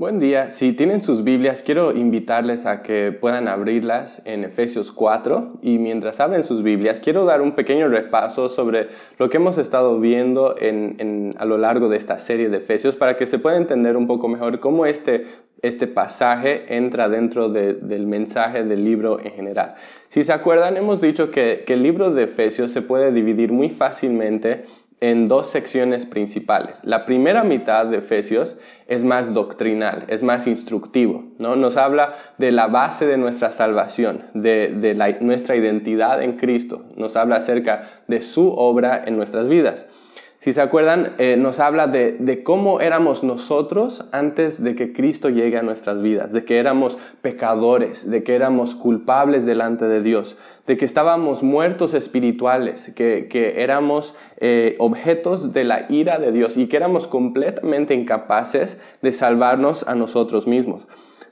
Buen día. Si tienen sus Biblias, quiero invitarles a que puedan abrirlas en Efesios 4 y mientras abren sus Biblias, quiero dar un pequeño repaso sobre lo que hemos estado viendo a lo largo de esta serie de Efesios para que se pueda entender un poco mejor cómo este, este pasaje entra dentro del mensaje del libro en general. Si se acuerdan, hemos dicho que, que el libro de Efesios se puede dividir muy fácilmente en dos secciones principales. La primera mitad de Efesios es más doctrinal, es más instructivo, ¿no? Nos habla de la base de nuestra salvación, de, nuestra identidad en Cristo, nos habla acerca de su obra en nuestras vidas. Si se acuerdan, eh, nos habla de, cómo éramos nosotros antes de que Cristo llegue a nuestras vidas, de que éramos pecadores, de que éramos culpables delante de Dios, de que estábamos muertos espirituales, que, éramos eh, objetos de la ira de Dios y que éramos completamente incapaces de salvarnos a nosotros mismos.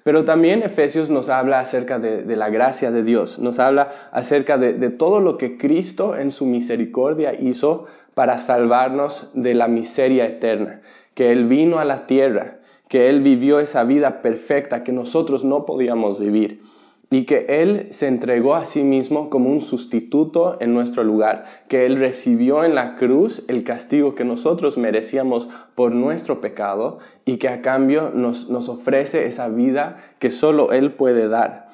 Pero también Efesios nos habla acerca de, la gracia de Dios, nos habla acerca de, de, todo lo que Cristo en su misericordia hizo para salvarnos de la miseria eterna, que Él vino a la tierra, que Él vivió esa vida perfecta que nosotros no podíamos vivir y que Él se entregó a sí mismo como un sustituto en nuestro lugar, que Él recibió en la cruz el castigo que nosotros merecíamos por nuestro pecado y que a cambio nos, nos ofrece esa vida que solo Él puede dar.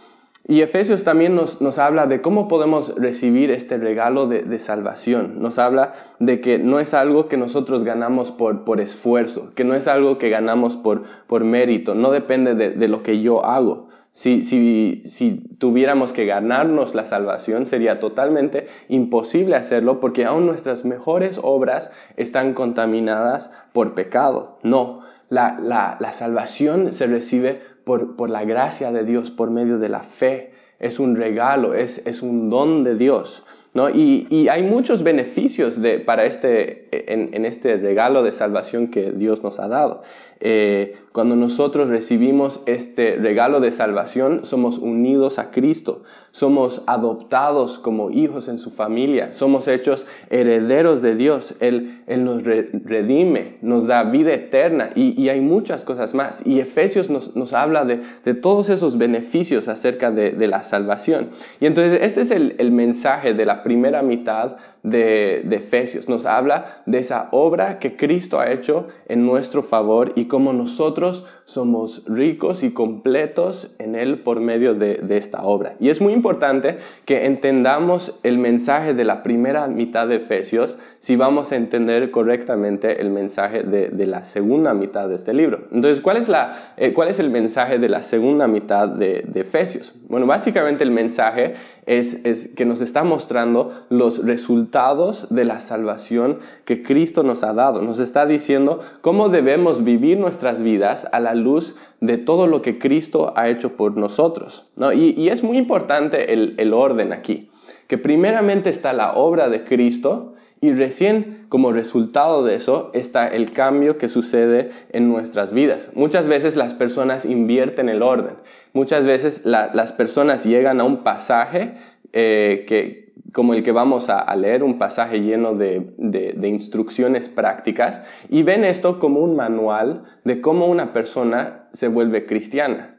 Y Efesios también nos, nos, habla de cómo podemos recibir este regalo de, salvación. Nos habla de que no es algo que nosotros ganamos por, por esfuerzo, que no es algo que ganamos por, por mérito, no depende de, de lo que yo hago. Si, si, si, tuviéramos que ganarnos la salvación, sería totalmente imposible hacerlo porque aún nuestras mejores obras están contaminadas por pecado. No, la, la, la salvación se recibe por, la gracia de Dios, por medio de la fe. Es un regalo, es, es un don de Dios. ¿no? Y, hay muchos beneficios de, para este, en, en, este regalo de salvación que Dios nos ha dado. Eh, cuando nosotros recibimos este regalo de salvación, somos unidos a Cristo, somos adoptados como hijos en su familia, somos hechos herederos de Dios, Él, él nos redime, nos da vida eterna y, hay muchas cosas más. Y Efesios nos, habla de, todos esos beneficios acerca de, la salvación. Y entonces este es el, el mensaje de la primera mitad de, de, Efesios. Nos habla de esa obra que Cristo ha hecho en nuestro favor y cómo nosotros somos ricos y completos en Él por medio de, de, esta obra. Y es muy importante que entendamos el mensaje de la primera mitad de Efesios si vamos a entender correctamente el mensaje de, de la segunda mitad de este libro. Entonces, ¿cuál es, la, eh, ¿cuál es el mensaje de la segunda mitad de, de Efesios? Bueno, básicamente el mensaje es, es que nos está mostrando los resultados de la salvación que Cristo nos ha dado. Nos está diciendo cómo debemos vivir nuestras vidas a la luz de todo lo que Cristo ha hecho por nosotros. ¿no? Y, es muy importante el, el orden aquí, que primeramente está la obra de Cristo y recién como resultado de eso está el cambio que sucede en nuestras vidas. Muchas veces las personas invierten el orden. Muchas veces las personas llegan a un pasaje eh, que, como el que vamos a, leer, un pasaje lleno de, de, instrucciones prácticas, y ven esto como un manual de cómo una persona se vuelve cristiana.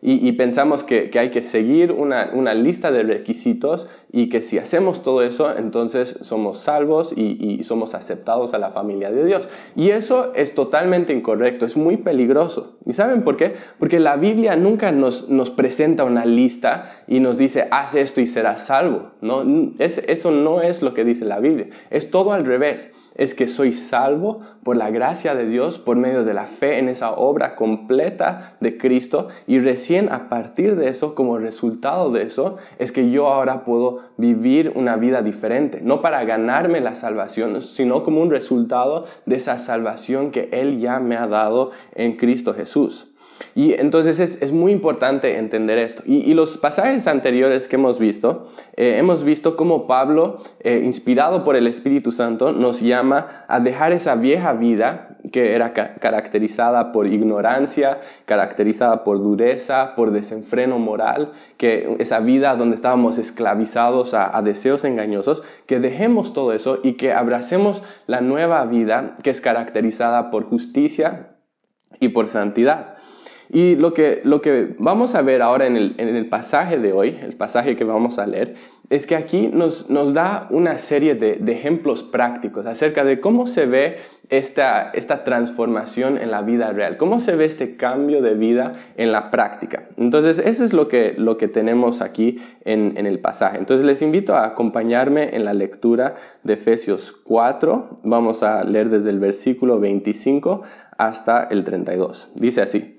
Y, pensamos que, hay que seguir una, lista de requisitos y que si hacemos todo eso, entonces somos salvos y, somos aceptados a la familia de Dios. Y eso es totalmente incorrecto, es muy peligroso. ¿Y saben por qué? Porque la Biblia nunca nos, presenta una lista y nos dice, haz esto y serás salvo. ¿no? eso no es lo que dice la Biblia, es todo al revés es que soy salvo por la gracia de Dios, por medio de la fe en esa obra completa de Cristo y recién a partir de eso, como resultado de eso, es que yo ahora puedo vivir una vida diferente, no para ganarme la salvación, sino como un resultado de esa salvación que Él ya me ha dado en Cristo Jesús. Y entonces es, muy importante entender esto. Y, los pasajes anteriores que hemos visto, eh, hemos visto cómo Pablo, eh, inspirado por el Espíritu Santo, nos llama a dejar esa vieja vida que era caracterizada por ignorancia, caracterizada por dureza, por desenfreno moral, que esa vida donde estábamos esclavizados a deseos engañosos, que dejemos todo eso y que abracemos la nueva vida que es caracterizada por justicia y por santidad. Y lo que, lo que vamos a ver ahora en el, en el pasaje de hoy, el pasaje que vamos a leer, es que aquí nos, nos da una serie de, de, ejemplos prácticos acerca de cómo se ve esta, esta transformación en la vida real, cómo se ve este cambio de vida en la práctica. Entonces, eso es lo que, lo que tenemos aquí en, en el pasaje. Entonces, les invito a acompañarme en la lectura de Efesios 4. Vamos a leer desde el versículo 25 hasta el 32. Dice así.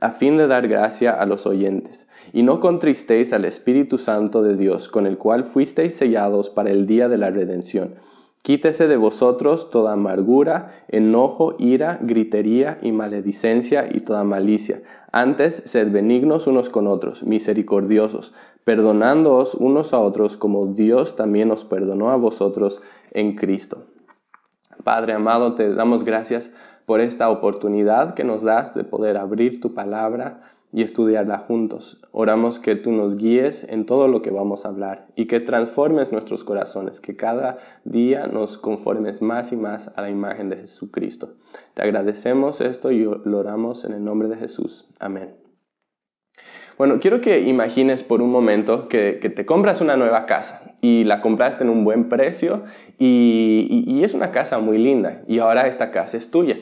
a fin de dar gracia a los oyentes. Y no contristéis al Espíritu Santo de Dios, con el cual fuisteis sellados para el día de la redención. Quítese de vosotros toda amargura, enojo, ira, gritería y maledicencia y toda malicia. Antes, sed benignos unos con otros, misericordiosos, perdonándoos unos a otros como Dios también os perdonó a vosotros en Cristo. Padre amado, te damos gracias por esta oportunidad que nos das de poder abrir tu palabra y estudiarla juntos. Oramos que tú nos guíes en todo lo que vamos a hablar y que transformes nuestros corazones, que cada día nos conformes más y más a la imagen de Jesucristo. Te agradecemos esto y lo oramos en el nombre de Jesús. Amén. Bueno, quiero que imagines por un momento que, te compras una nueva casa y la compraste en un buen precio y, es una casa muy linda y ahora esta casa es tuya.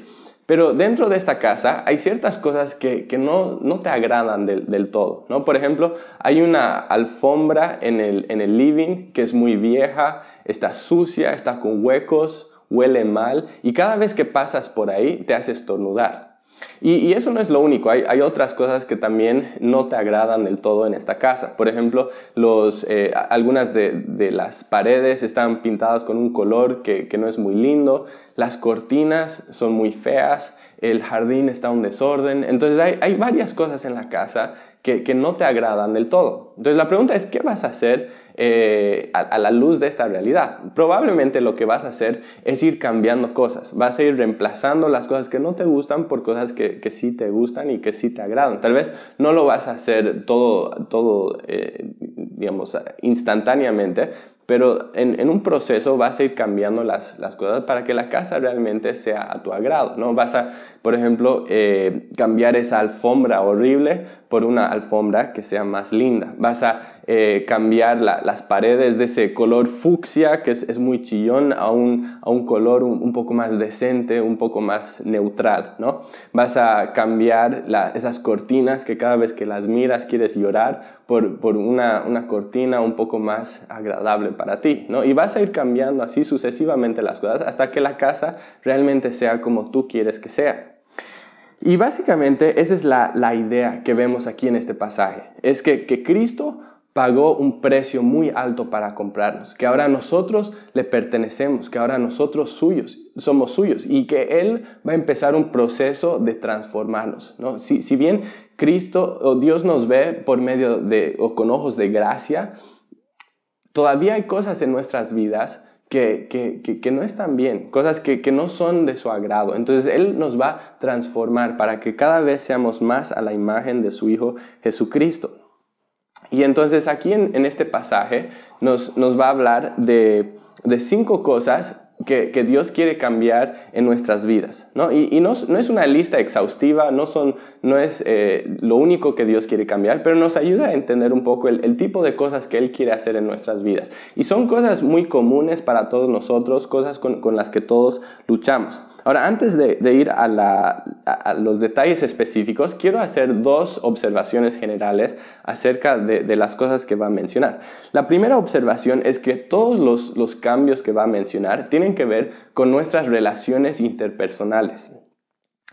Pero dentro de esta casa hay ciertas cosas que, no, te agradan del, todo. ¿no? Por ejemplo, hay una alfombra en el, en el living que es muy vieja, está sucia, está con huecos, huele mal y cada vez que pasas por ahí te hace estornudar. Y, eso no es lo único, hay, otras cosas que también no te agradan del todo en esta casa. Por ejemplo, eh, algunas de, las paredes están pintadas con un color que, no es muy lindo, las cortinas son muy feas, el jardín está un desorden. Entonces hay, varias cosas en la casa que, no te agradan del todo. Entonces la pregunta es, ¿qué vas a hacer eh, a, la luz de esta realidad? Probablemente lo que vas a hacer es ir cambiando cosas. Vas a ir reemplazando las cosas que no te gustan por cosas que, sí te gustan y que sí te agradan. Tal vez no lo vas a hacer todo, todo eh, digamos, instantáneamente, pero en, un proceso vas a ir cambiando las, cosas para que la casa realmente sea a tu agrado, ¿no? Vas a, por ejemplo, eh, cambiar esa alfombra horrible por una alfombra que sea más linda. Vas a eh, cambiar las paredes de ese color fucsia, que es, muy chillón, a un, a un color un, poco más decente, un poco más neutral, ¿no? Vas a cambiar esas cortinas que cada vez que las miras quieres llorar por, por una, una cortina un poco más agradable para ti, ¿no? Y vas a ir cambiando así sucesivamente las cosas hasta que la casa realmente sea como tú quieres que sea. Y básicamente esa es la, la idea que vemos aquí en este pasaje, es que, que Cristo pagó un precio muy alto para comprarnos, que ahora nosotros le pertenecemos, que ahora nosotros suyos, somos suyos y que Él va a empezar un proceso de transformarnos. ¿no? Si, si bien Cristo o Dios nos ve por medio de o con ojos de gracia, todavía hay cosas en nuestras vidas que, que, que, no están bien, cosas que, no son de su agrado. Entonces Él nos va a transformar para que cada vez seamos más a la imagen de su Hijo Jesucristo. Y entonces aquí en, en este pasaje nos, nos, va a hablar de, de cinco cosas que, Dios quiere cambiar en nuestras vidas. ¿no? Y, no, es una lista exhaustiva, no, son, no es eh, lo único que Dios quiere cambiar, pero nos ayuda a entender un poco el, tipo de cosas que Él quiere hacer en nuestras vidas. Y son cosas muy comunes para todos nosotros, cosas con, con las que todos luchamos. Ahora, antes de, ir a, los detalles específicos, quiero hacer dos observaciones generales acerca de, las cosas que va a mencionar. La primera observación es que todos los, cambios que va a mencionar tienen que ver con nuestras relaciones interpersonales.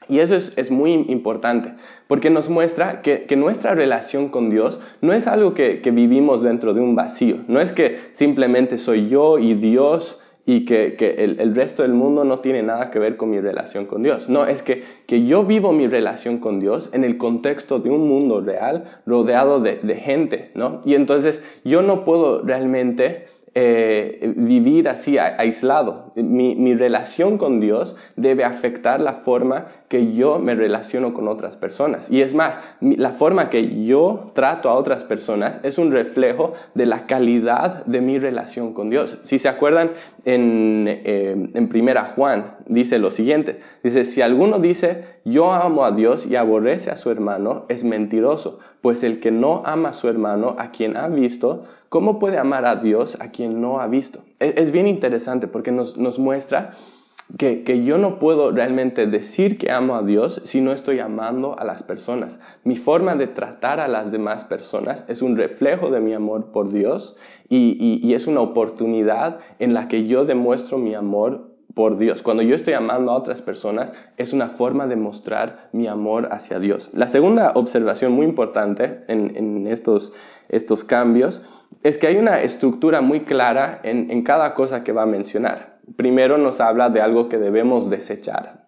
Y eso es, muy importante, porque nos muestra que, nuestra relación con Dios no es algo que, vivimos dentro de un vacío, no es que simplemente soy yo y Dios y que, el, resto del mundo no tiene nada que ver con mi relación con Dios. No, es que, que yo vivo mi relación con Dios en el contexto de un mundo real rodeado de, de gente, ¿no? Y entonces yo no puedo realmente eh, vivir así aislado. Mi, mi, relación con Dios debe afectar la forma que yo me relaciono con otras personas. Y es más, la forma que yo trato a otras personas es un reflejo de la calidad de mi relación con Dios. Si se acuerdan, en, eh, en Primera Juan dice lo siguiente. Dice, si alguno dice, yo amo a Dios y aborrece a su hermano, es mentiroso, pues el que no ama a su hermano, a quien ha visto, ¿cómo puede amar a Dios a quien no ha visto? Es, es bien interesante porque nos, nos muestra que, yo no puedo realmente decir que amo a Dios si no estoy amando a las personas. Mi forma de tratar a las demás personas es un reflejo de mi amor por Dios y, es una oportunidad en la que yo demuestro mi amor por Dios. Cuando yo estoy amando a otras personas, es una forma de mostrar mi amor hacia Dios. La segunda observación muy importante en, estos, estos cambios es que hay una estructura muy clara en cada cosa que va a mencionar. Primero nos habla de algo que debemos desechar.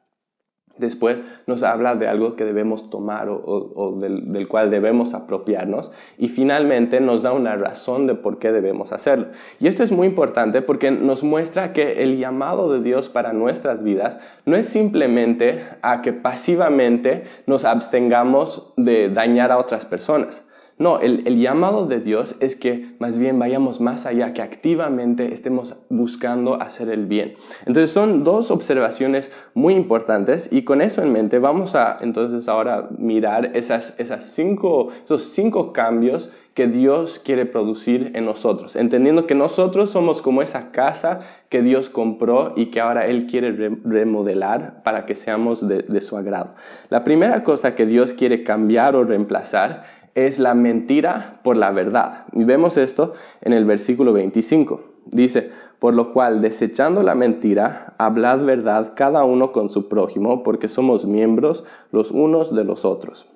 Después nos habla de algo que debemos tomar o, del, cual debemos apropiarnos. Y finalmente nos da una razón de por qué debemos hacerlo. Y esto es muy importante porque nos muestra que el llamado de Dios para nuestras vidas no es simplemente a que pasivamente nos abstengamos de dañar a otras personas. No, el, llamado de Dios es que más bien vayamos más allá, que activamente estemos buscando hacer el bien. Entonces son dos observaciones muy importantes y con eso en mente vamos a entonces ahora mirar esas, esas cinco, esos cinco cambios que Dios quiere producir en nosotros, entendiendo que nosotros somos como esa casa que Dios compró y que ahora Él quiere remodelar para que seamos de, de su agrado. La primera cosa que Dios quiere cambiar o reemplazar es la mentira por la verdad. Y vemos esto en el versículo 25. Dice, por lo cual, desechando la mentira, hablad verdad cada uno con su prójimo, porque somos miembros los unos de los otros.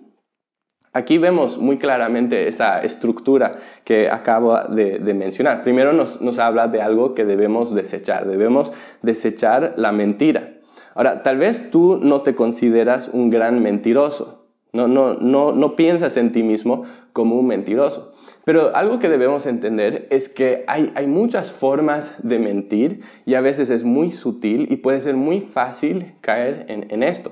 Aquí vemos muy claramente esa estructura que acabo de, mencionar. Primero nos, nos habla de algo que debemos desechar. Debemos desechar la mentira. Ahora, tal vez tú no te consideras un gran mentiroso. No, no, no, no piensas en ti mismo como un mentiroso. Pero algo que debemos entender es que hay, hay, muchas formas de mentir y a veces es muy sutil y puede ser muy fácil caer en, en esto.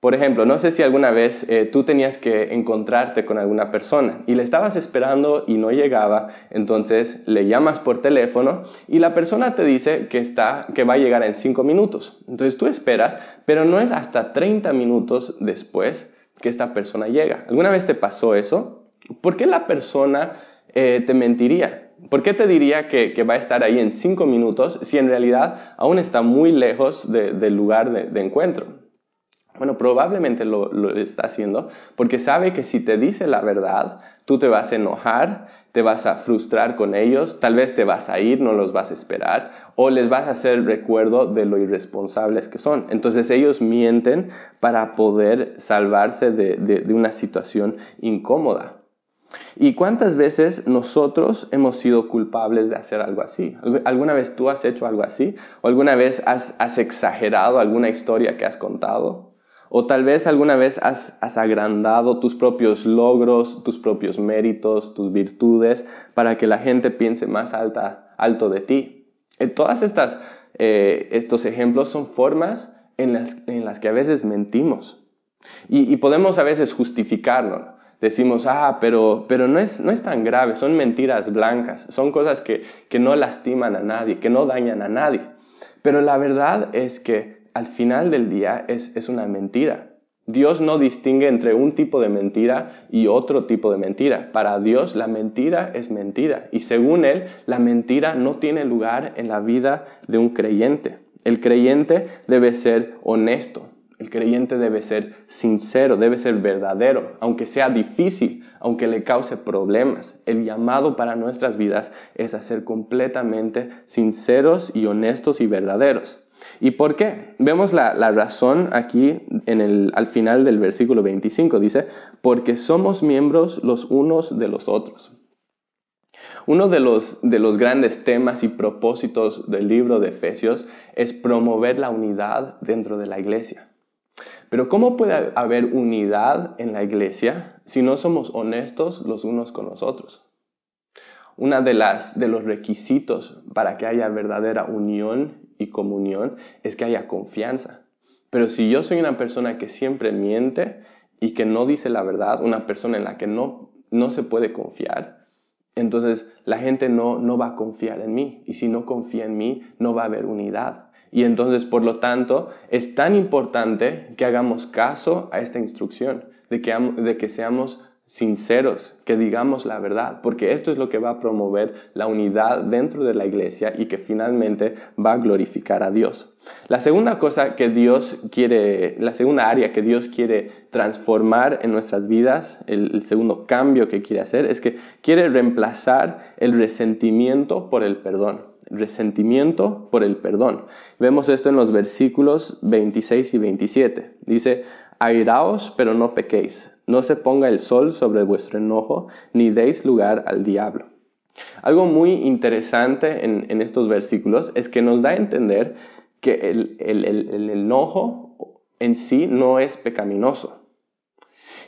Por ejemplo, no sé si alguna vez eh, tú tenías que encontrarte con alguna persona y le estabas esperando y no llegaba, entonces le llamas por teléfono y la persona te dice que, está, que va a llegar en 5 minutos. Entonces tú esperas, pero no es hasta 30 minutos después que esta persona llega. ¿Alguna vez te pasó eso? ¿Por qué la persona eh, te mentiría? ¿Por qué te diría que, va a estar ahí en cinco minutos si en realidad aún está muy lejos del lugar de encuentro? Bueno, probablemente lo, está haciendo porque sabe que si te dice la verdad, tú te vas a enojar, te vas a frustrar con ellos, tal vez te vas a ir, no los vas a esperar, o les vas a hacer recuerdo de lo irresponsables que son. Entonces ellos mienten para poder salvarse de una situación incómoda. ¿Y cuántas veces nosotros hemos sido culpables de hacer algo así? ¿Alguna vez tú has hecho algo así? ¿O alguna vez has exagerado alguna historia que has contado? O tal vez alguna vez has, agrandado tus propios logros, tus propios méritos, tus virtudes, para que la gente piense más alta, alto de ti. Eh, todas estas eh, estos ejemplos son formas en las, en las, que a veces mentimos. Y, podemos a veces justificarlo. Decimos, ah, pero, pero no, es, no es tan grave, son mentiras blancas, son cosas que, que no lastiman a nadie, que no dañan a nadie. Pero la verdad es que al final del día es, una mentira. Dios no distingue entre un tipo de mentira y otro tipo de mentira. Para Dios la mentira es mentira y según Él la mentira no tiene lugar en la vida de un creyente. El creyente debe ser honesto, el creyente debe ser sincero, debe ser verdadero, aunque sea difícil, aunque le cause problemas. El llamado para nuestras vidas es a ser completamente sinceros y honestos y verdaderos. ¿Y por qué? Vemos la, razón aquí en el, al final del versículo 25. Dice, porque somos miembros los unos de los otros. Uno de los, de los grandes temas y propósitos del libro de Efesios es promover la unidad dentro de la iglesia. Pero ¿cómo puede haber unidad en la iglesia si no somos honestos los unos con los otros? Una de las de los requisitos para que haya verdadera unión y comunión es que haya confianza. Pero si yo soy una persona que siempre miente y que no dice la verdad, una persona en la que no, no se puede confiar, entonces la gente no, no va a confiar en mí. Y si no confía en mí, no va a haber unidad. Y entonces, por lo tanto, es tan importante que hagamos caso a esta instrucción, de que, de que seamos sinceros, que digamos la verdad, porque esto es lo que va a promover la unidad dentro de la iglesia y que finalmente va a glorificar a Dios. La segunda cosa que Dios quiere, la segunda área que Dios quiere transformar en nuestras vidas, el, segundo cambio que quiere hacer, es que quiere reemplazar el resentimiento por el perdón resentimiento por el perdón. Vemos esto en los versículos 26 y 27. Dice, airaos, pero no pequéis. No se ponga el sol sobre vuestro enojo, ni deis lugar al diablo. Algo muy interesante en, estos versículos es que nos da a entender que el, enojo en sí no es pecaminoso.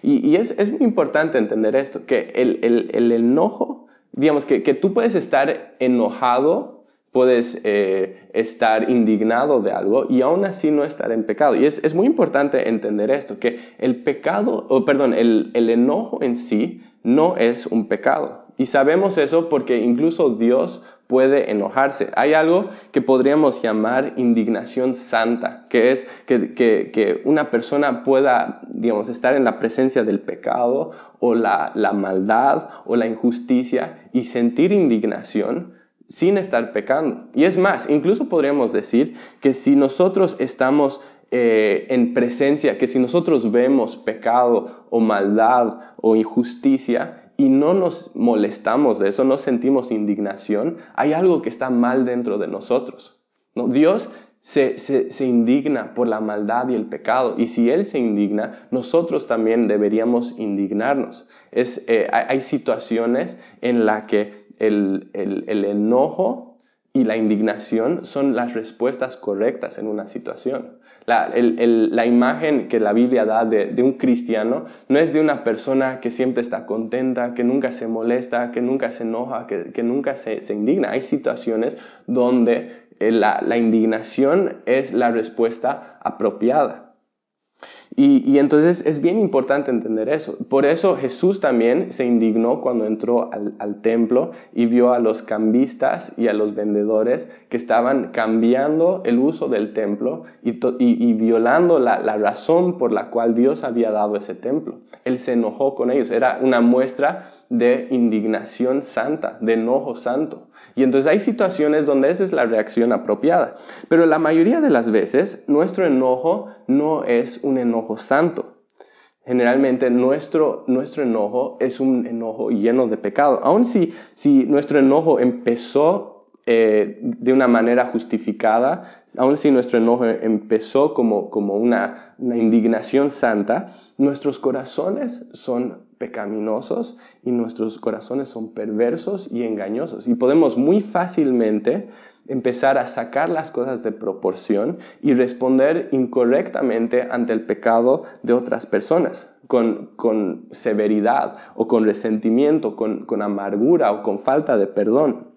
Y, es, muy importante entender esto, que el, enojo, digamos que, que tú puedes estar enojado puedes eh, estar indignado de algo y aún así no estar en pecado. Y es, muy importante entender esto, que el pecado, o perdón, el, el, enojo en sí no es un pecado. Y sabemos eso porque incluso Dios puede enojarse. Hay algo que podríamos llamar indignación santa, que es que, que, que una persona pueda, digamos, estar en la presencia del pecado o la, la maldad o la injusticia y sentir indignación sin estar pecando. Y es más, incluso podríamos decir que si nosotros estamos eh, en presencia, que si nosotros vemos pecado o maldad o injusticia y no nos molestamos de eso, no sentimos indignación, hay algo que está mal dentro de nosotros. ¿no? Dios se, se, indigna por la maldad y el pecado. Y si Él se indigna, nosotros también deberíamos indignarnos. Es, eh, hay situaciones en las que el, enojo y la indignación son las respuestas correctas en una situación. La, imagen que la Biblia da de, un cristiano no es de una persona que siempre está contenta, que nunca se molesta, que nunca se enoja, que, nunca se, se, indigna. Hay situaciones donde eh, la indignación es la respuesta apropiada. Y, entonces es bien importante entender eso. Por eso Jesús también se indignó cuando entró al, templo y vio a los cambistas y a los vendedores que estaban cambiando el uso del templo y, violando la, la, razón por la cual Dios había dado ese templo. Él se enojó con ellos. Era una muestra de indignación santa, de enojo santo. Y entonces hay situaciones donde esa es la reacción apropiada. Pero la mayoría de las veces nuestro enojo no es un enojo santo. Generalmente nuestro, nuestro enojo es un enojo lleno de pecado. Aun si, si nuestro enojo empezó eh, de una manera justificada, aun si nuestro enojo empezó como, como una, una indignación santa, nuestros corazones son pecaminosos y nuestros corazones son perversos y engañosos. Y podemos muy fácilmente empezar a sacar las cosas de proporción y responder incorrectamente ante el pecado de otras personas, con, con severidad o con resentimiento, con, con, amargura o con falta de perdón.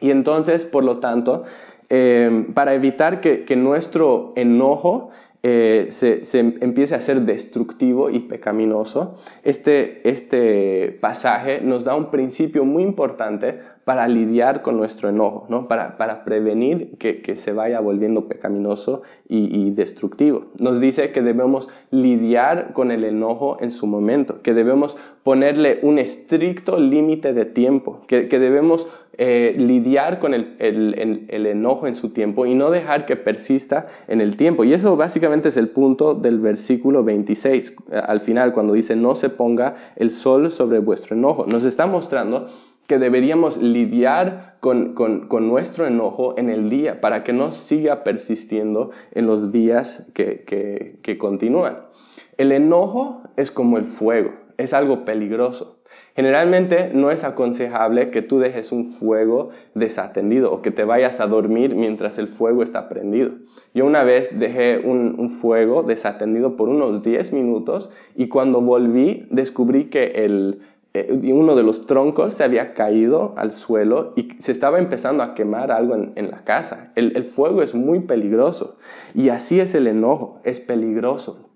Y entonces, por lo tanto, eh, para evitar que, que nuestro enojo eh, se, empiece a ser destructivo y pecaminoso, este, este pasaje nos da un principio muy importante para lidiar con nuestro enojo, ¿no? para, para prevenir que, que, se vaya volviendo pecaminoso y, y, destructivo. Nos dice que debemos lidiar con el enojo en su momento, que debemos ponerle un estricto límite de tiempo, que, que debemos eh, lidiar con el, el, el, enojo en su tiempo y no dejar que persista en el tiempo. Y eso básicamente es el punto del versículo 26, al final, cuando dice, no se ponga el sol sobre vuestro enojo. Nos está mostrando que deberíamos lidiar con, con, con, nuestro enojo en el día para que no siga persistiendo en los días que, que, que continúan. El enojo es como el fuego es algo peligroso. Generalmente no es aconsejable que tú dejes un fuego desatendido o que te vayas a dormir mientras el fuego está prendido. Yo una vez dejé un, fuego desatendido por unos 10 minutos y cuando volví descubrí que el, eh, uno de los troncos se había caído al suelo y se estaba empezando a quemar algo en, la casa. el fuego es muy peligroso y así es el enojo, es peligroso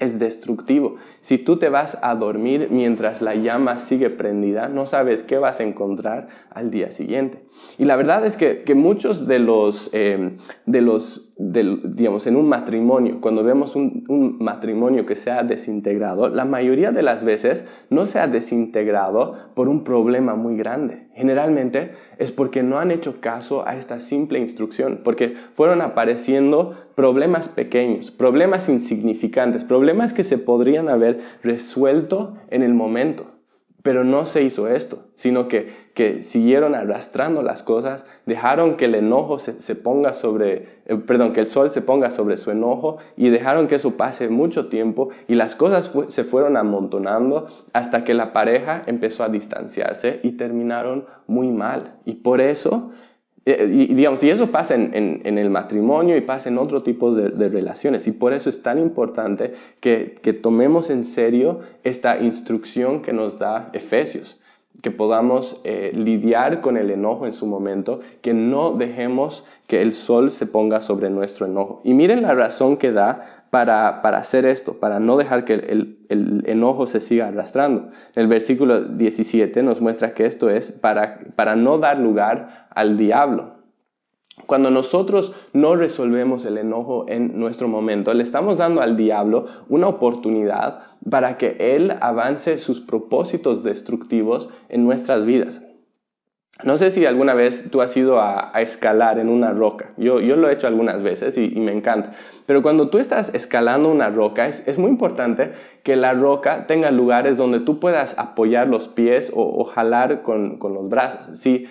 es destructivo. Si tú te vas a dormir mientras la llama sigue prendida, no sabes qué vas a encontrar al día siguiente. Y la verdad es que, muchos de los, eh, de los digamos, en un matrimonio, cuando vemos un, un, matrimonio que se ha desintegrado, la mayoría de las veces no se ha desintegrado por un problema muy grande. Generalmente es porque no han hecho caso a esta simple instrucción, porque fueron apareciendo problemas pequeños, problemas insignificantes, problemas que se podrían haber resuelto en el momento. Pero no se hizo esto, sino que, que siguieron arrastrando las cosas, dejaron que el enojo se, ponga sobre, eh, perdón, que el sol se ponga sobre su enojo y dejaron que eso pase mucho tiempo y las cosas se fueron amontonando hasta que la pareja empezó a distanciarse y terminaron muy mal. Y por eso y, digamos, y eso pasa en, en, el matrimonio y pasa en otro tipo de, relaciones. Y por eso es tan importante que, que, tomemos en serio esta instrucción que nos da Efesios. Que podamos eh, lidiar con el enojo en su momento, que no dejemos que el sol se ponga sobre nuestro enojo. Y miren la razón que da para, hacer esto, para no dejar que el, enojo se siga arrastrando. El versículo 17 nos muestra que esto es para, para no dar lugar al diablo. Cuando nosotros no resolvemos el enojo en nuestro momento, le estamos dando al diablo una oportunidad para que él avance sus propósitos destructivos en nuestras vidas. No sé si alguna vez tú has ido a, escalar en una roca. Yo, yo, lo he hecho algunas veces y, me encanta. Pero cuando tú estás escalando una roca, es, muy importante que la roca tenga lugares donde tú puedas apoyar los pies o, jalar con, los brazos. Si,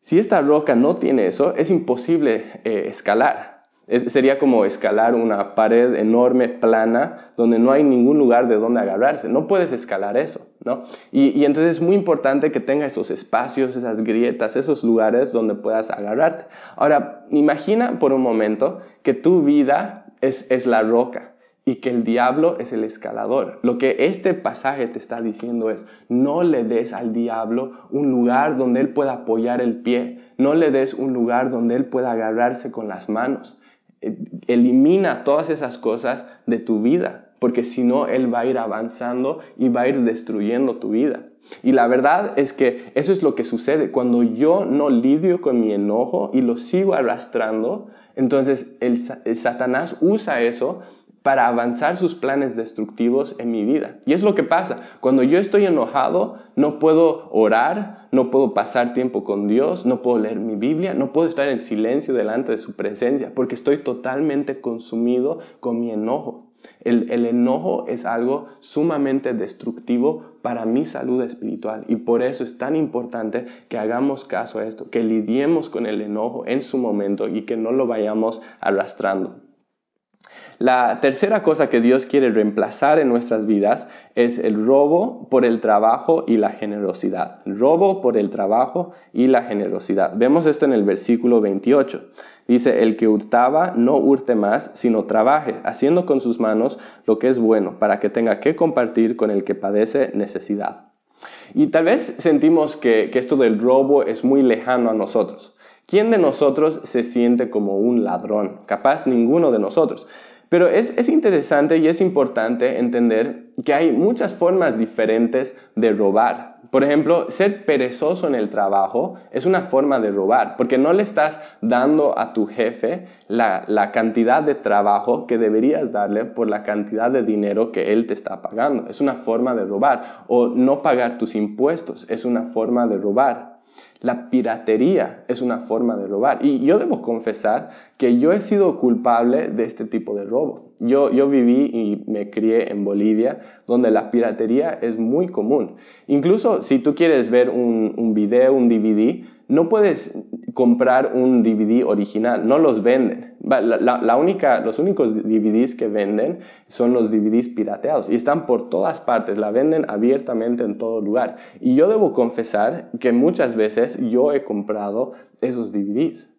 si esta roca no tiene eso, es imposible eh, escalar sería como escalar una pared enorme, plana, donde no hay ningún lugar de donde agarrarse. No puedes escalar eso, ¿no? Y, entonces es muy importante que tenga esos espacios, esas grietas, esos lugares donde puedas agarrarte. Ahora, imagina por un momento que tu vida es, es la roca y que el diablo es el escalador. Lo que este pasaje te está diciendo es, no le des al diablo un lugar donde él pueda apoyar el pie, no le des un lugar donde él pueda agarrarse con las manos elimina todas esas cosas de tu vida, porque si no, Él va a ir avanzando y va a ir destruyendo tu vida. Y la verdad es que eso es lo que sucede. Cuando yo no lidio con mi enojo y lo sigo arrastrando, entonces el, Satanás usa eso para avanzar sus planes destructivos en mi vida. Y es lo que pasa. Cuando yo estoy enojado, no puedo orar, no puedo pasar tiempo con Dios, no puedo leer mi Biblia, no puedo estar en silencio delante de su presencia, porque estoy totalmente consumido con mi enojo. El, enojo es algo sumamente destructivo para mi salud espiritual y por eso es tan importante que hagamos caso a esto, que lidiemos con el enojo en su momento y que no lo vayamos arrastrando. La tercera cosa que Dios quiere reemplazar en nuestras vidas es el robo por el trabajo y la generosidad. robo por el trabajo y la generosidad. Vemos esto en el versículo 28. Dice, el que hurtaba no hurte más, sino trabaje, haciendo con sus manos lo que es bueno, para que tenga que compartir con el que padece necesidad. Y tal vez sentimos que, que esto del robo es muy lejano a nosotros. ¿Quién de nosotros se siente como un ladrón? Capaz ninguno de nosotros. Pero es, interesante y es importante entender que hay muchas formas diferentes de robar. Por ejemplo, ser perezoso en el trabajo es una forma de robar, porque no le estás dando a tu jefe la, la, cantidad de trabajo que deberías darle por la cantidad de dinero que él te está pagando. Es una forma de robar. O no pagar tus impuestos es una forma de robar. La piratería es una forma de robar. Y yo debo confesar que yo he sido culpable de este tipo de robo. Yo, yo viví y me crié en Bolivia, donde la piratería es muy común. Incluso si tú quieres ver un, un video, un DVD, no puedes comprar un DVD original, no los venden. La, única, los únicos DVDs que venden son los DVDs pirateados y están por todas partes, la venden abiertamente en todo lugar. Y yo debo confesar que muchas veces yo he comprado esos DVDs.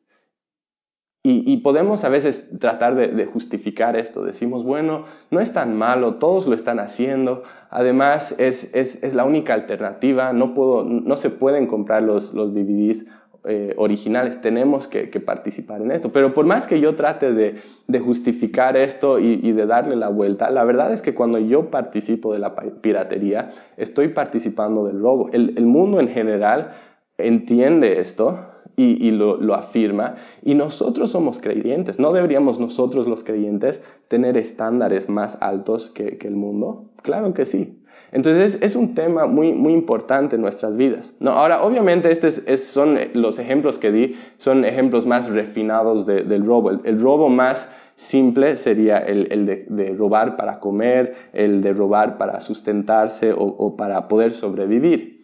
Y, podemos a veces tratar de, justificar esto. Decimos, bueno, no es tan malo, todos lo están haciendo. Además, es, es, la única alternativa. No, puedo, no se pueden comprar los, los DVDs eh, originales. Tenemos que, participar en esto. Pero por más que yo trate de, justificar esto y, de darle la vuelta, la verdad es que cuando yo participo de la piratería, estoy participando del robo. El mundo en general entiende esto y, lo, afirma. Y nosotros somos creyentes. ¿No deberíamos nosotros los creyentes tener estándares más altos que, el mundo? Claro que sí. Entonces es un tema muy, muy importante en nuestras vidas. ¿no? Ahora, obviamente, estos son los ejemplos que di, son ejemplos más refinados del robo. El, robo más simple sería el, de, robar para comer, el de robar para sustentarse o para poder sobrevivir.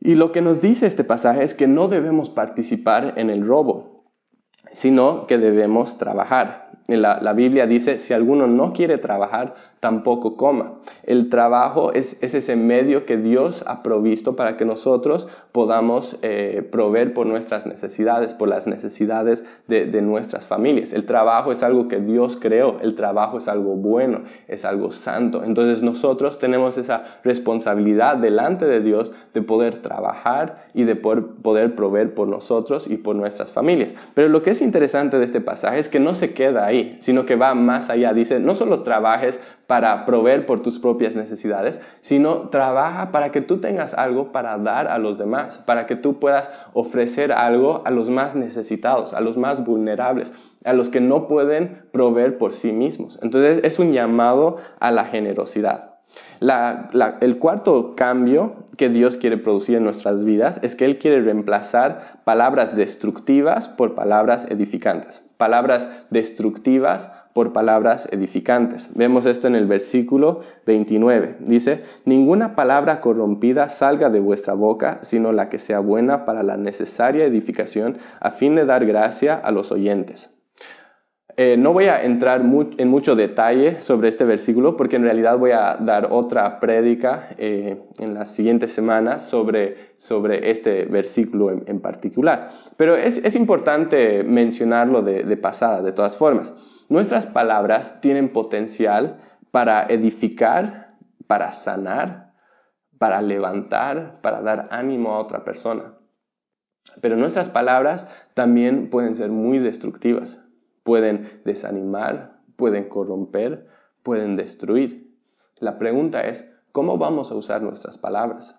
Y lo que nos dice este pasaje es que no debemos participar en el robo, sino que debemos trabajar. La, Biblia dice, si alguno no quiere trabajar, tampoco coma. El trabajo es, ese medio que Dios ha provisto para que nosotros podamos eh, proveer por nuestras necesidades, por las necesidades de, nuestras familias. El trabajo es algo que Dios creó, el trabajo es algo bueno, es algo santo. Entonces nosotros tenemos esa responsabilidad delante de Dios de poder trabajar y de poder proveer por nosotros y por nuestras familias. Pero lo que es interesante de este pasaje es que no se queda ahí, sino que va más allá. Dice, no solo trabajes para proveer por tus propias necesidades, sino trabaja para que tú tengas algo para dar a los demás, para que tú puedas ofrecer algo a los más necesitados, a los más vulnerables, a los que no pueden proveer por sí mismos. Entonces es un llamado a la generosidad. el cuarto cambio que Dios quiere producir en nuestras vidas es que Él quiere reemplazar palabras destructivas por palabras edificantes. Palabras destructivas por palabras edificantes. Vemos esto en el versículo 29. Dice, ninguna palabra corrompida salga de vuestra boca, sino la que sea buena para la necesaria edificación, a fin de dar gracia a los oyentes. Eh, no voy a entrar en mucho detalle sobre este versículo porque en realidad voy a dar otra prédica eh, en las siguientes semanas sobre, sobre este versículo en, particular. Pero es, importante mencionarlo de pasada, de todas formas. Nuestras palabras tienen potencial para edificar, para sanar, para levantar, para dar ánimo a otra persona. Pero nuestras palabras también pueden ser muy destructivas. Pueden desanimar, pueden corromper, pueden destruir. La pregunta es, ¿cómo vamos a usar nuestras palabras?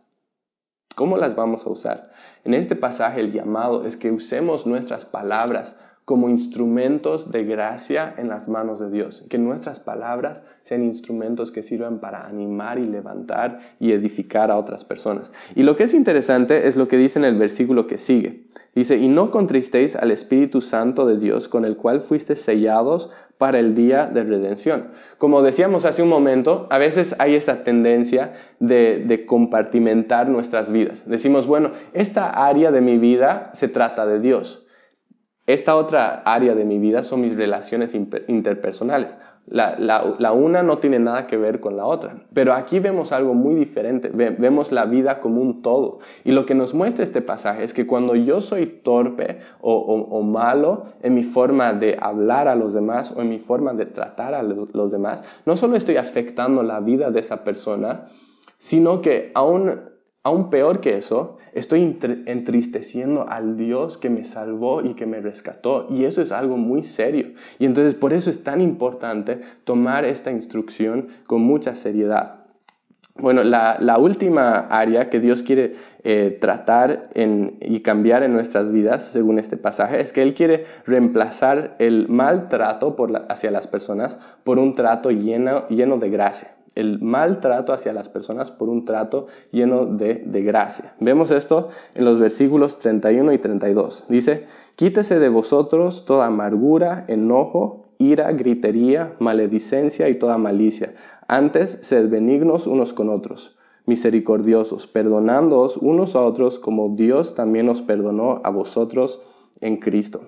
¿Cómo las vamos a usar? En este pasaje el llamado es que usemos nuestras palabras como instrumentos de gracia en las manos de Dios. Que nuestras palabras sean instrumentos que sirvan para animar y levantar y edificar a otras personas. Y lo que es interesante es lo que dice en el versículo que sigue. Dice, y no contristéis al Espíritu Santo de Dios con el cual fuiste sellados para el día de redención. Como decíamos hace un momento, a veces hay esa tendencia de, de, compartimentar nuestras vidas. Decimos, bueno, esta área de mi vida se trata de Dios. Esta otra área de mi vida son mis relaciones interpersonales. La, una no tiene nada que ver con la otra. Pero aquí vemos algo muy diferente. vemos la vida como un todo. Y lo que nos muestra este pasaje es que cuando yo soy torpe o, malo en mi forma de hablar a los demás o en mi forma de tratar a los demás, no solo estoy afectando la vida de esa persona, sino que aún Aún peor que eso, estoy entristeciendo al Dios que me salvó y que me rescató. Y eso es algo muy serio. Y entonces por eso es tan importante tomar esta instrucción con mucha seriedad. Bueno, la, última área que Dios quiere eh, tratar y cambiar en nuestras vidas, según este pasaje, es que Él quiere reemplazar el maltrato hacia las personas por un trato lleno de gracia. El maltrato hacia las personas por un trato lleno de, de gracia. Vemos esto en los versículos 31 y 32. Dice, quítese de vosotros toda amargura, enojo, ira, gritería, maledicencia y toda malicia. Antes, sed benignos unos con otros, misericordiosos, perdonándoos unos a otros como Dios también os perdonó a vosotros en Cristo.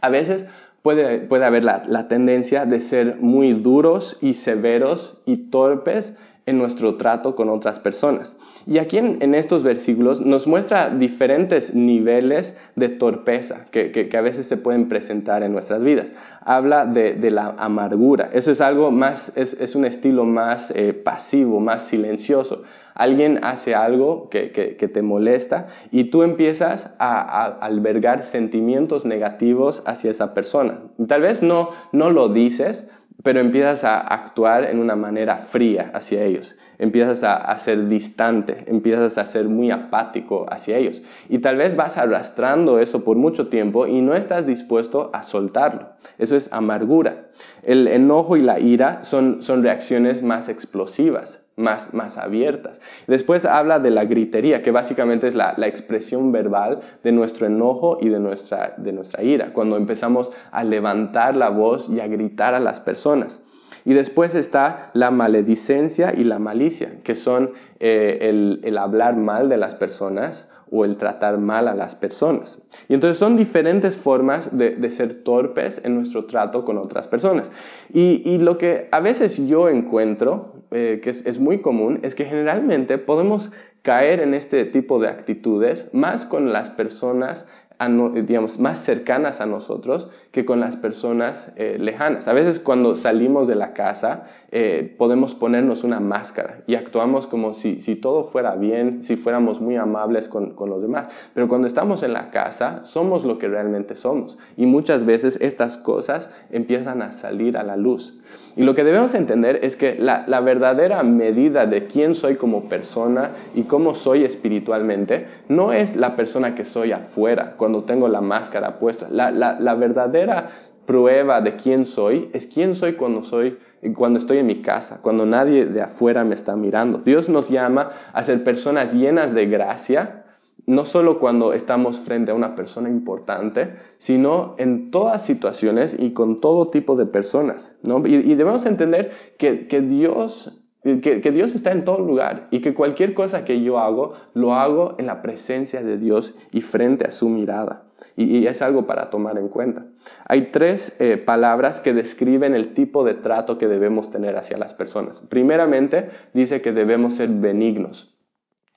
A veces puede, puede haber la, la tendencia de ser muy duros y severos y torpes en nuestro trato con otras personas. Y aquí en, estos versículos nos muestra diferentes niveles de torpeza que, a veces se pueden presentar en nuestras vidas. Habla de, la amargura. Eso es algo más, es, un estilo más eh, pasivo, más silencioso. Alguien hace algo que, te molesta y tú empiezas a, albergar sentimientos negativos hacia esa persona. Tal vez no, no lo dices, pero empiezas a actuar en una manera fría hacia ellos, empiezas a, ser distante, empiezas a ser muy apático hacia ellos y tal vez vas arrastrando eso por mucho tiempo y no estás dispuesto a soltarlo. Eso es amargura. El enojo y la ira son, son reacciones más explosivas, más, más abiertas. Después habla de la gritería, que básicamente es la, la, expresión verbal de nuestro enojo y de nuestra, de nuestra ira, cuando empezamos a levantar la voz y a gritar a las personas. Y después está la maledicencia y la malicia, que son eh, el, el, hablar mal de las personas o el tratar mal a las personas. Y entonces son diferentes formas de, ser torpes en nuestro trato con otras personas. Y, lo que a veces yo encuentro, eh, que es muy común, es que generalmente podemos caer en este tipo de actitudes más con las personas digamos, más cercanas a nosotros que con las personas eh, lejanas. A veces cuando salimos de la casa eh, podemos ponernos una máscara y actuamos como si, si, todo fuera bien, si fuéramos muy amables con, con, los demás. Pero cuando estamos en la casa somos lo que realmente somos y muchas veces estas cosas empiezan a salir a la luz. Y lo que debemos entender es que la, la verdadera medida de quién soy como persona y cómo soy espiritualmente no es la persona que soy afuera cuando tengo la máscara puesta. La, la, la verdadera prueba de quién soy es quién soy cuando soy cuando estoy en mi casa, cuando nadie de afuera me está mirando. Dios nos llama a ser personas llenas de gracia, no solo cuando estamos frente a una persona importante, sino en todas situaciones y con todo tipo de personas. ¿no? Y, debemos entender que, que Dios que, Dios está en todo lugar y que cualquier cosa que yo hago, lo hago en la presencia de Dios y frente a su mirada. Y, es algo para tomar en cuenta. Hay tres eh, palabras que describen el tipo de trato que debemos tener hacia las personas. Primeramente, dice que debemos ser benignos.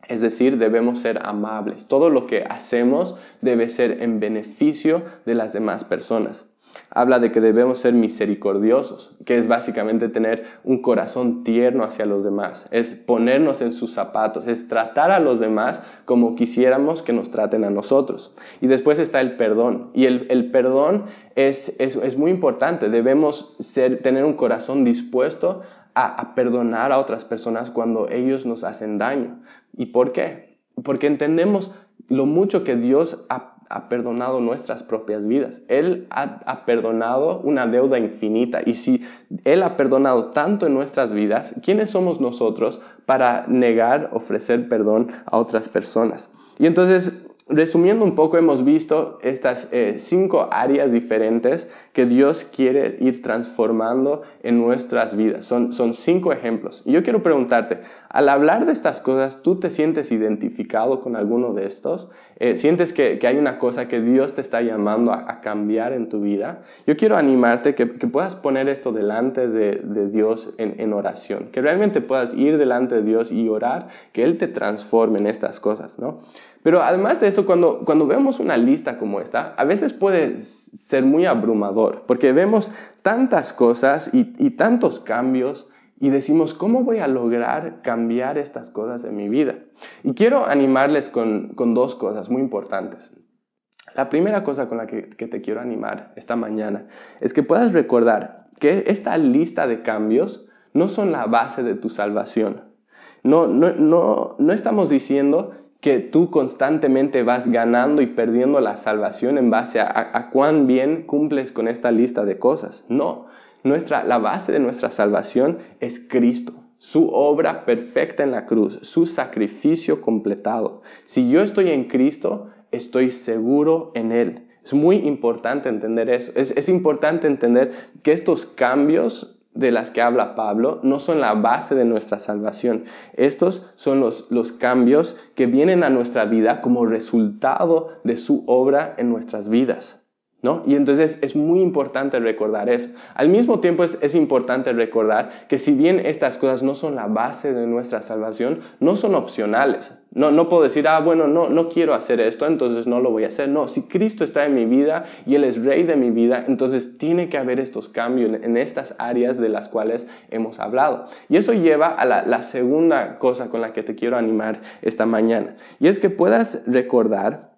Es decir, debemos ser amables. Todo lo que hacemos debe ser en beneficio de las demás personas habla de que debemos ser misericordiosos, que es básicamente tener un corazón tierno hacia los demás, es ponernos en sus zapatos, es tratar a los demás como quisiéramos que nos traten a nosotros. Y después está el perdón, y el, perdón es, muy importante, debemos tener un corazón dispuesto a, perdonar a otras personas cuando ellos nos hacen daño. ¿Y por qué? Porque entendemos lo mucho que Dios ha ha perdonado nuestras propias vidas. Él ha, perdonado una deuda infinita. Y si Él ha perdonado tanto en nuestras vidas, ¿quiénes somos nosotros para negar, ofrecer perdón a otras personas? Y entonces resumiendo un poco, hemos visto estas eh, cinco áreas diferentes que Dios quiere ir transformando en nuestras vidas. Son, son cinco ejemplos. Y yo quiero preguntarte, al hablar de estas cosas, ¿tú te sientes identificado con alguno de estos? Eh, ¿Sientes que, hay una cosa que Dios te está llamando a, cambiar en tu vida? Yo quiero animarte que, puedas poner esto delante de, Dios en, en oración, que realmente puedas ir delante de Dios y orar, que Él te transforme en estas cosas, ¿no? Pero además de esto, cuando, cuando vemos una lista como esta, a veces puede ser muy abrumador, porque vemos tantas cosas y, tantos cambios y decimos, ¿cómo voy a lograr cambiar estas cosas en mi vida? Y quiero animarles con, con dos cosas muy importantes. La primera cosa con la que, que, te quiero animar esta mañana es que puedas recordar que esta lista de cambios no son la base de tu salvación. No, no, no, no estamos diciendo que tú constantemente vas ganando y perdiendo la salvación en base a, cuán bien cumples con esta lista de cosas. No, nuestra, la base de nuestra salvación es Cristo. su obra perfecta en la cruz, su sacrificio completado. Si yo estoy en Cristo, estoy seguro en Él. Es muy importante entender eso. Es, es importante entender que estos cambios de las que habla Pablo no son la base de nuestra salvación. Estos son los, los, cambios que vienen a nuestra vida como resultado de su obra en nuestras vidas. ¿No? Y entonces es muy importante recordar eso. Al mismo tiempo es, es, importante recordar que si bien estas cosas no son la base de nuestra salvación, no son opcionales. No, no puedo decir, ah, bueno, no, no quiero hacer esto, entonces no lo voy a hacer. No, si Cristo está en mi vida y Él es rey de mi vida, entonces tiene que haber estos cambios en, estas áreas de las cuales hemos hablado. Y eso lleva a la segunda cosa con la que te quiero animar esta mañana. Y es que puedas recordar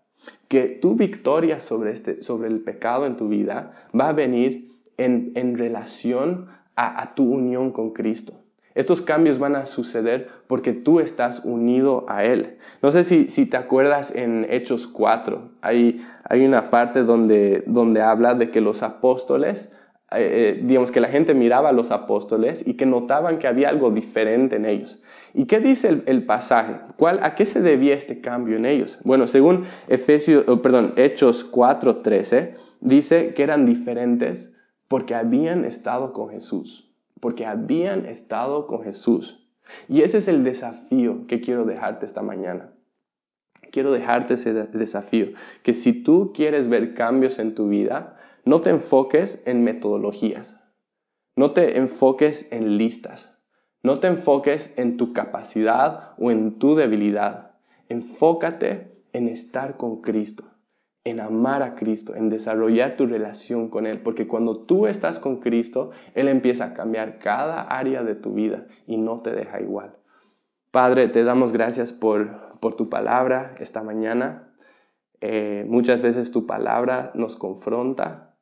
que tu victoria sobre, este, sobre el pecado en tu vida va a venir en, en relación a, a, tu unión con Cristo. Estos cambios van a suceder porque tú estás unido a Él. No sé si, si te acuerdas en Hechos 4, hay, hay una parte donde, donde habla de que los apóstoles eh, eh, digamos que la gente miraba a los apóstoles y que notaban que había algo diferente en ellos. ¿Y qué dice el, pasaje? ¿Cuál, ¿A qué se debía este cambio en ellos? Bueno, según Efesios, oh, perdón, Hechos 4:13, dice que eran diferentes porque habían estado con Jesús, porque habían estado con Jesús. Y ese es el desafío que quiero dejarte esta mañana. Quiero dejarte ese desafío, que si tú quieres ver cambios en tu vida, no te enfoques en metodologías. No te enfoques en listas. No te enfoques en tu capacidad o en tu debilidad. Enfócate en estar con Cristo, en amar a Cristo, en desarrollar tu relación con Él. Porque cuando tú estás con Cristo, Él empieza a cambiar cada área de tu vida y no te deja igual. Padre, te damos gracias por, por tu palabra esta mañana. Eh, muchas veces tu palabra nos confronta,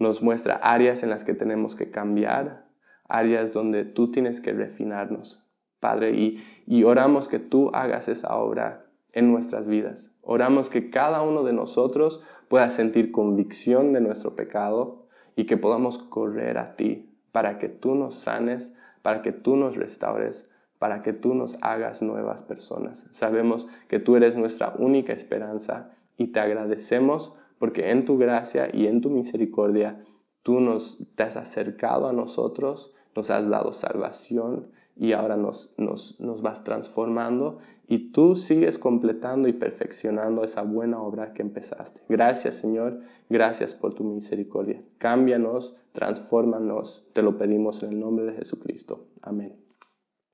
nos muestra áreas en las que tenemos que cambiar, áreas donde tú tienes que refinarnos, Padre, y, y oramos que tú hagas esa obra en nuestras vidas. Oramos que cada uno de nosotros pueda sentir convicción de nuestro pecado y que podamos correr a ti para que tú nos sanes, para que tú nos restaures, para que tú nos hagas nuevas personas. Sabemos que tú eres nuestra única esperanza y te agradecemos porque en tu gracia y en tu misericordia tú nos te has acercado a nosotros, nos has dado salvación y ahora nos, nos, nos vas transformando y tú sigues completando y perfeccionando esa buena obra que empezaste. Gracias Señor, gracias por tu misericordia. Cámbianos, transfórmanos, te lo pedimos en el nombre de Jesucristo. Amén.